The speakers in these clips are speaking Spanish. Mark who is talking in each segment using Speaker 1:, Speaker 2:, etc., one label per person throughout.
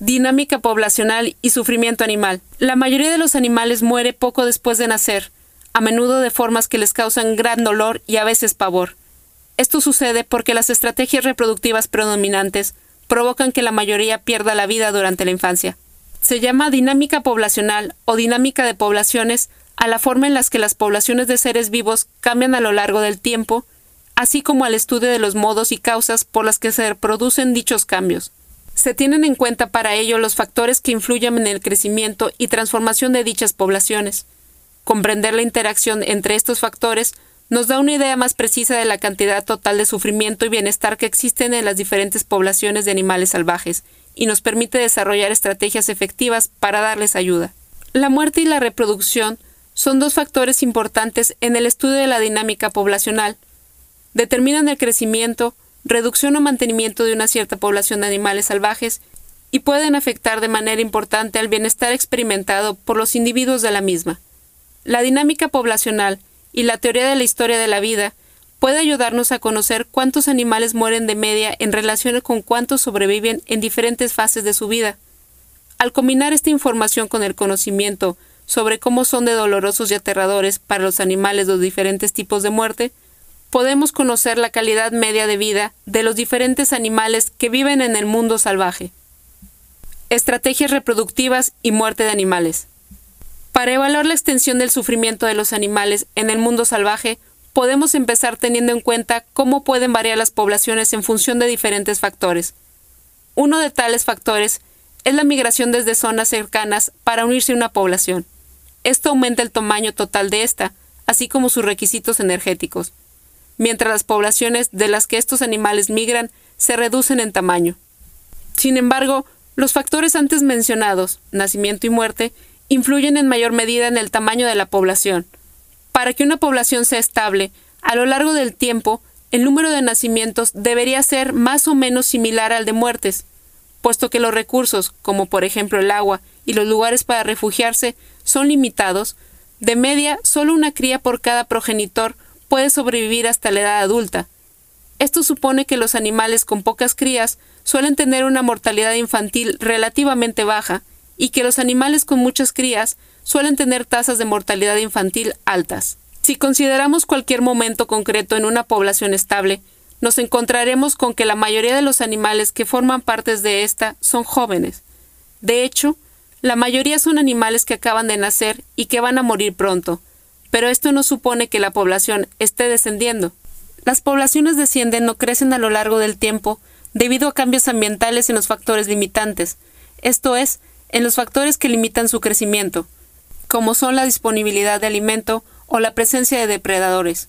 Speaker 1: Dinámica poblacional y sufrimiento animal. La mayoría de los animales muere poco después de nacer, a menudo de formas que les causan gran dolor y a veces pavor. Esto sucede porque las estrategias reproductivas predominantes provocan que la mayoría pierda la vida durante la infancia. Se llama dinámica poblacional o dinámica de poblaciones a la forma en la que las poblaciones de seres vivos cambian a lo largo del tiempo, así como al estudio de los modos y causas por las que se producen dichos cambios. Se tienen en cuenta para ello los factores que influyen en el crecimiento y transformación de dichas poblaciones. Comprender la interacción entre estos factores nos da una idea más precisa de la cantidad total de sufrimiento y bienestar que existen en las diferentes poblaciones de animales salvajes y nos permite desarrollar estrategias efectivas para darles ayuda. La muerte y la reproducción son dos factores importantes en el estudio de la dinámica poblacional. Determinan el crecimiento, reducción o mantenimiento de una cierta población de animales salvajes y pueden afectar de manera importante al bienestar experimentado por los individuos de la misma. La dinámica poblacional y la teoría de la historia de la vida puede ayudarnos a conocer cuántos animales mueren de media en relación con cuántos sobreviven en diferentes fases de su vida. Al combinar esta información con el conocimiento sobre cómo son de dolorosos y aterradores para los animales los diferentes tipos de muerte, podemos conocer la calidad media de vida de los diferentes animales que viven en el mundo salvaje. Estrategias reproductivas y muerte de animales. Para evaluar la extensión del sufrimiento de los animales en el mundo salvaje, podemos empezar teniendo en cuenta cómo pueden variar las poblaciones en función de diferentes factores. Uno de tales factores es la migración desde zonas cercanas para unirse a una población. Esto aumenta el tamaño total de esta, así como sus requisitos energéticos, mientras las poblaciones de las que estos animales migran se reducen en tamaño. Sin embargo, los factores antes mencionados, nacimiento y muerte, influyen en mayor medida en el tamaño de la población. Para que una población sea estable, a lo largo del tiempo, el número de nacimientos debería ser más o menos similar al de muertes, puesto que los recursos, como por ejemplo el agua y los lugares para refugiarse, son limitados, de media solo una cría por cada progenitor puede sobrevivir hasta la edad adulta. Esto supone que los animales con pocas crías suelen tener una mortalidad infantil relativamente baja, y que los animales con muchas crías suelen tener tasas de mortalidad infantil altas. Si consideramos cualquier momento concreto en una población estable, nos encontraremos con que la mayoría de los animales que forman partes de esta son jóvenes. De hecho, la mayoría son animales que acaban de nacer y que van a morir pronto, pero esto no supone que la población esté descendiendo. Las poblaciones descienden o crecen a lo largo del tiempo debido a cambios ambientales en los factores limitantes, esto es, en los factores que limitan su crecimiento, como son la disponibilidad de alimento o la presencia de depredadores.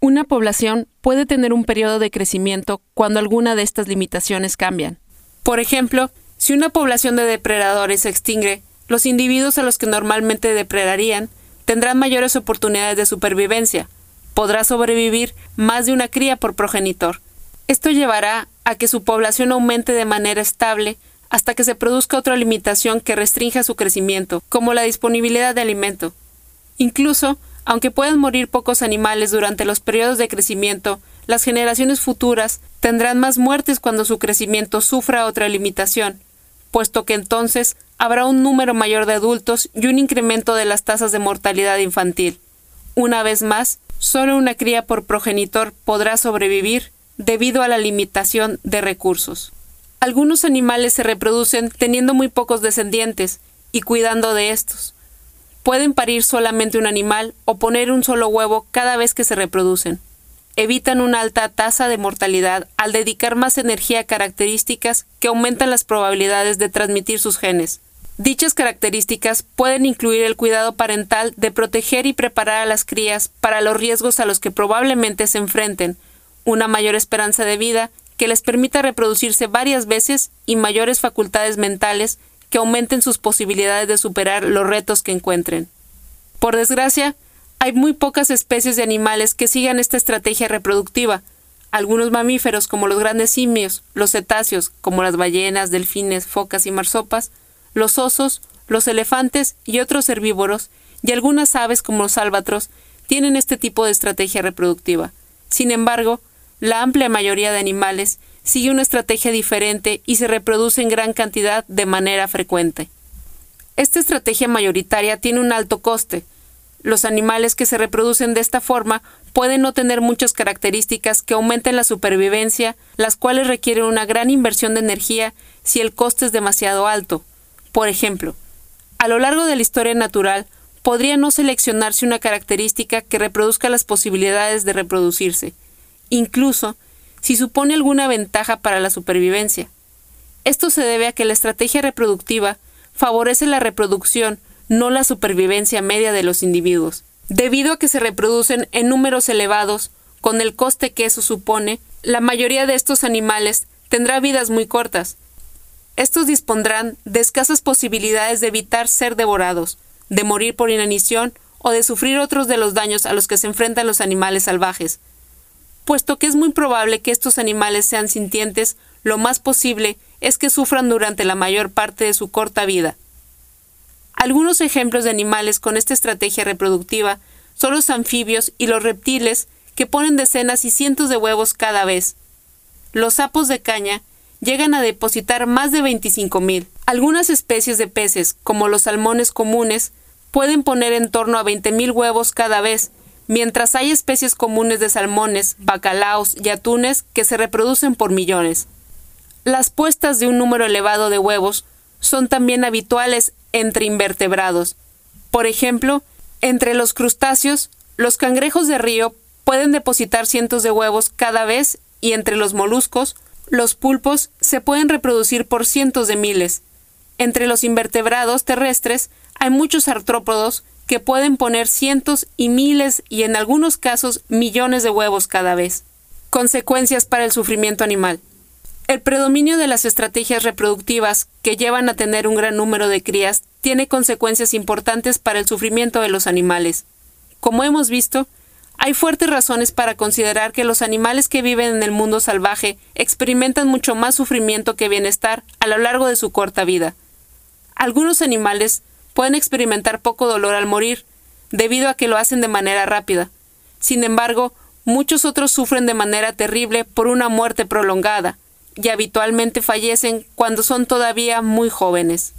Speaker 1: Una población puede tener un periodo de crecimiento cuando alguna de estas limitaciones cambian. Por ejemplo, si una población de depredadores se extingue, los individuos a los que normalmente depredarían tendrán mayores oportunidades de supervivencia. Podrá sobrevivir más de una cría por progenitor. Esto llevará a que su población aumente de manera estable hasta que se produzca otra limitación que restrinja su crecimiento, como la disponibilidad de alimento. Incluso, aunque puedan morir pocos animales durante los periodos de crecimiento, las generaciones futuras tendrán más muertes cuando su crecimiento sufra otra limitación, puesto que entonces habrá un número mayor de adultos y un incremento de las tasas de mortalidad infantil. Una vez más, solo una cría por progenitor podrá sobrevivir debido a la limitación de recursos. Algunos animales se reproducen teniendo muy pocos descendientes y cuidando de estos. Pueden parir solamente un animal o poner un solo huevo cada vez que se reproducen. Evitan una alta tasa de mortalidad al dedicar más energía a características que aumentan las probabilidades de transmitir sus genes. Dichas características pueden incluir el cuidado parental de proteger y preparar a las crías para los riesgos a los que probablemente se enfrenten, una mayor esperanza de vida que les permita reproducirse varias veces y mayores facultades mentales que aumenten sus posibilidades de superar los retos que encuentren. Por desgracia, hay muy pocas especies de animales que sigan esta estrategia reproductiva. Algunos mamíferos, como los grandes simios, los cetáceos, como las ballenas, delfines, focas y marsopas, los osos, los elefantes y otros herbívoros, y algunas aves como los álbatros, tienen este tipo de estrategia reproductiva. Sin embargo, la amplia mayoría de animales sigue una estrategia diferente y se reproduce en gran cantidad de manera frecuente. Esta estrategia mayoritaria tiene un alto coste. Los animales que se reproducen de esta forma pueden no tener muchas características que aumenten la supervivencia, las cuales requieren una gran inversión de energía si el coste es demasiado alto. Por ejemplo, a lo largo de la historia natural, podría no seleccionarse una característica que reproduzca las posibilidades de reproducirse, incluso si supone alguna ventaja para la supervivencia. Esto se debe a que la estrategia reproductiva favorece la reproducción, no la supervivencia media de los individuos. Debido a que se reproducen en números elevados, con el coste que eso supone, la mayoría de estos animales tendrá vidas muy cortas. Estos dispondrán de escasas posibilidades de evitar ser devorados, de morir por inanición o de sufrir otros de los daños a los que se enfrentan los animales salvajes. Puesto que es muy probable que estos animales sean sintientes, lo más posible es que sufran durante la mayor parte de su corta vida. Algunos ejemplos de animales con esta estrategia reproductiva son los anfibios y los reptiles que ponen decenas y cientos de huevos cada vez. Los sapos de caña llegan a depositar más de 25.000. Algunas especies de peces, como los salmones comunes, pueden poner en torno a 20.000 huevos cada vez, mientras hay especies comunes de salmones, bacalaos y atunes que se reproducen por millones. Las puestas de un número elevado de huevos son también habituales entre invertebrados. Por ejemplo, entre los crustáceos, los cangrejos de río pueden depositar cientos de huevos cada vez y entre los moluscos, los pulpos se pueden reproducir por cientos de miles. Entre los invertebrados terrestres hay muchos artrópodos que pueden poner cientos y miles y en algunos casos millones de huevos cada vez. Consecuencias para el sufrimiento animal. El predominio de las estrategias reproductivas que llevan a tener un gran número de crías tiene consecuencias importantes para el sufrimiento de los animales. Como hemos visto, hay fuertes razones para considerar que los animales que viven en el mundo salvaje experimentan mucho más sufrimiento que bienestar a lo largo de su corta vida. Algunos animales pueden experimentar poco dolor al morir, debido a que lo hacen de manera rápida. Sin embargo, muchos otros sufren de manera terrible por una muerte prolongada, y habitualmente fallecen cuando son todavía muy jóvenes.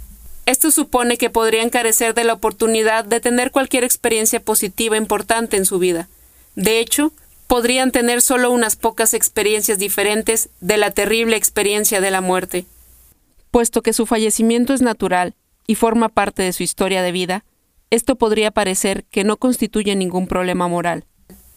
Speaker 1: Esto supone que podrían carecer de la oportunidad de tener cualquier experiencia positiva importante en su vida. De hecho, podrían tener solo unas pocas experiencias diferentes de la terrible experiencia de la muerte. Puesto que su fallecimiento es natural y forma parte de su historia de vida, esto podría parecer que no constituye ningún problema moral.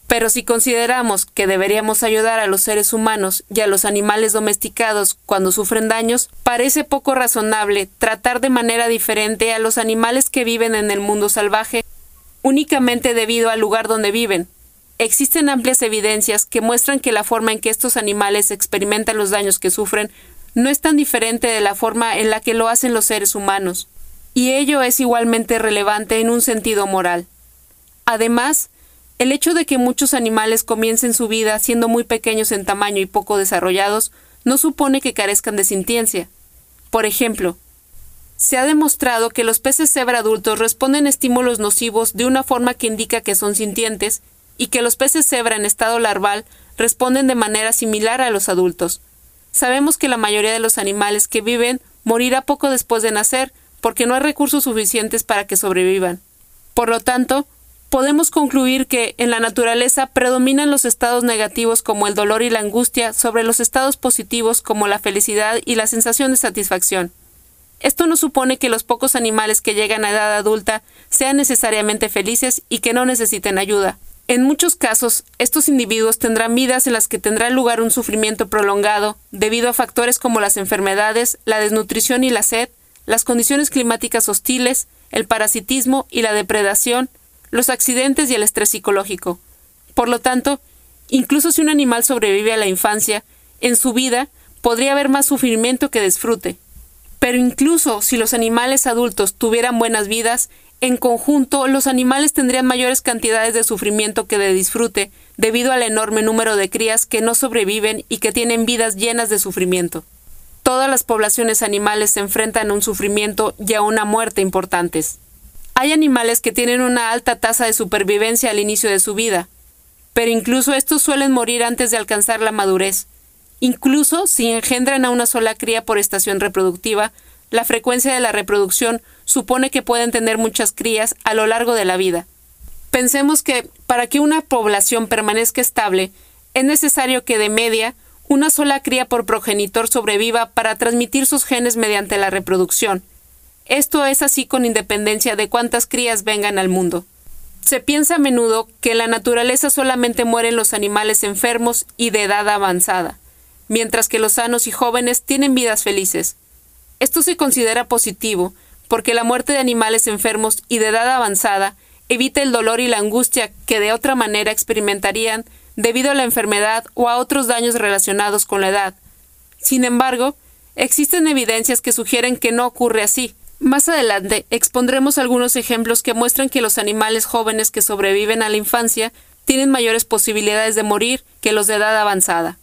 Speaker 1: Pero si consideramos que deberíamos ayudar a los seres humanos y a los animales domesticados cuando sufren daños, parece poco razonable tratar de manera diferente a los animales que viven en el mundo salvaje únicamente debido al lugar donde viven. Existen amplias evidencias que muestran que la forma en que estos animales experimentan los daños que sufren no es tan diferente de la forma en la que lo hacen los seres humanos, y ello es igualmente relevante en un sentido moral. Además, el hecho de que muchos animales comiencen su vida siendo muy pequeños en tamaño y poco desarrollados no supone que carezcan de sintiencia. Por ejemplo, se ha demostrado que los peces cebra adultos responden a estímulos nocivos de una forma que indica que son sintientes y que los peces cebra en estado larval responden de manera similar a los adultos. Sabemos que la mayoría de los animales que viven morirá poco después de nacer porque no hay recursos suficientes para que sobrevivan. Por lo tanto, podemos concluir que en la naturaleza predominan los estados negativos como el dolor y la angustia sobre los estados positivos como la felicidad y la sensación de satisfacción. Esto no supone que los pocos animales que llegan a edad adulta sean necesariamente felices y que no necesiten ayuda. En muchos casos, estos individuos tendrán vidas en las que tendrá lugar un sufrimiento prolongado debido a factores como las enfermedades, la desnutrición y la sed, las condiciones climáticas hostiles, el parasitismo y la depredación, los accidentes y el estrés psicológico. Por lo tanto, incluso si un animal sobrevive a la infancia, en su vida podría haber más sufrimiento que disfrute. Pero incluso si los animales adultos tuvieran buenas vidas, en conjunto los animales tendrían mayores cantidades de sufrimiento que de disfrute, debido al enorme número de crías que no sobreviven y que tienen vidas llenas de sufrimiento. Todas las poblaciones animales se enfrentan a un sufrimiento y a una muerte importantes. Hay animales que tienen una alta tasa de supervivencia al inicio de su vida, pero incluso estos suelen morir antes de alcanzar la madurez, Incluso si engendran a una sola cría por estación reproductiva, la frecuencia de la reproducción supone que pueden tener muchas crías a lo largo de la vida. Pensemos que para que una población permanezca estable, es necesario que de media una sola cría por progenitor sobreviva para transmitir sus genes mediante la reproducción. Esto es así con independencia de cuántas crías vengan al mundo. Se piensa a menudo que en la naturaleza solamente mueren los animales enfermos y de edad avanzada, mientras que los sanos y jóvenes tienen vidas felices. Esto se considera positivo, porque la muerte de animales enfermos y de edad avanzada evita el dolor y la angustia que de otra manera experimentarían debido a la enfermedad o a otros daños relacionados con la edad. Sin embargo, existen evidencias que sugieren que no ocurre así. Más adelante expondremos algunos ejemplos que muestran que los animales jóvenes que sobreviven a la infancia tienen mayores posibilidades de morir que los de edad avanzada.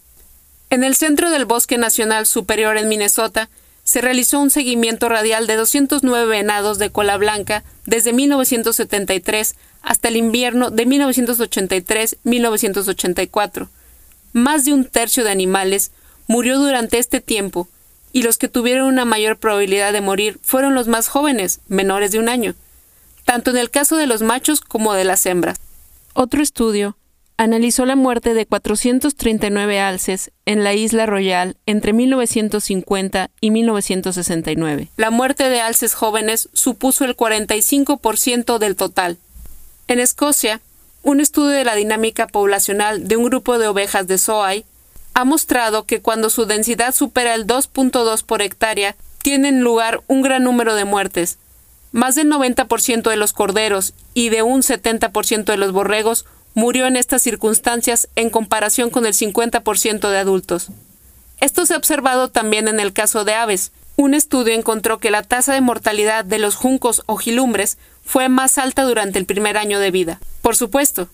Speaker 1: En el centro del Bosque Nacional Superior en Minnesota, se realizó un seguimiento radial de 209 venados de cola blanca desde 1973 hasta el invierno de 1983-1984. Más de un tercio de animales murió durante este tiempo, y los que tuvieron una mayor probabilidad de morir fueron los más jóvenes, menores de un año, tanto en el caso de los machos como de las hembras. Otro estudio analizó la muerte de 439 alces en la Isla Royal entre 1950 y 1969. La muerte de alces jóvenes supuso el 45% del total. En Escocia, un estudio de la dinámica poblacional de un grupo de ovejas de Soay ha mostrado que cuando su densidad supera el 2.2 por hectárea, tienen lugar un gran número de muertes. Más del 90% de los corderos y de un 70% de los borregos murió en estas circunstancias en comparación con el 50% de adultos. Esto se ha observado también en el caso de aves. Un estudio encontró que la tasa de mortalidad de los juncos o gilumbres fue más alta durante el primer año de vida. Por supuesto,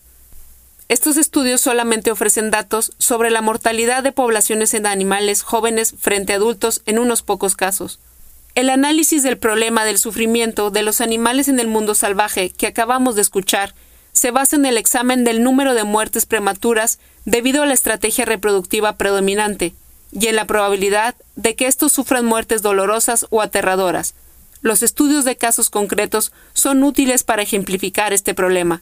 Speaker 1: estos estudios solamente ofrecen datos sobre la mortalidad de poblaciones en animales jóvenes frente a adultos en unos pocos casos. El análisis del problema del sufrimiento de los animales en el mundo salvaje que acabamos de escuchar se basa en el examen del número de muertes prematuras debido a la estrategia reproductiva predominante y en la probabilidad de que estos sufran muertes dolorosas o aterradoras. Los estudios de casos concretos son útiles para ejemplificar este problema.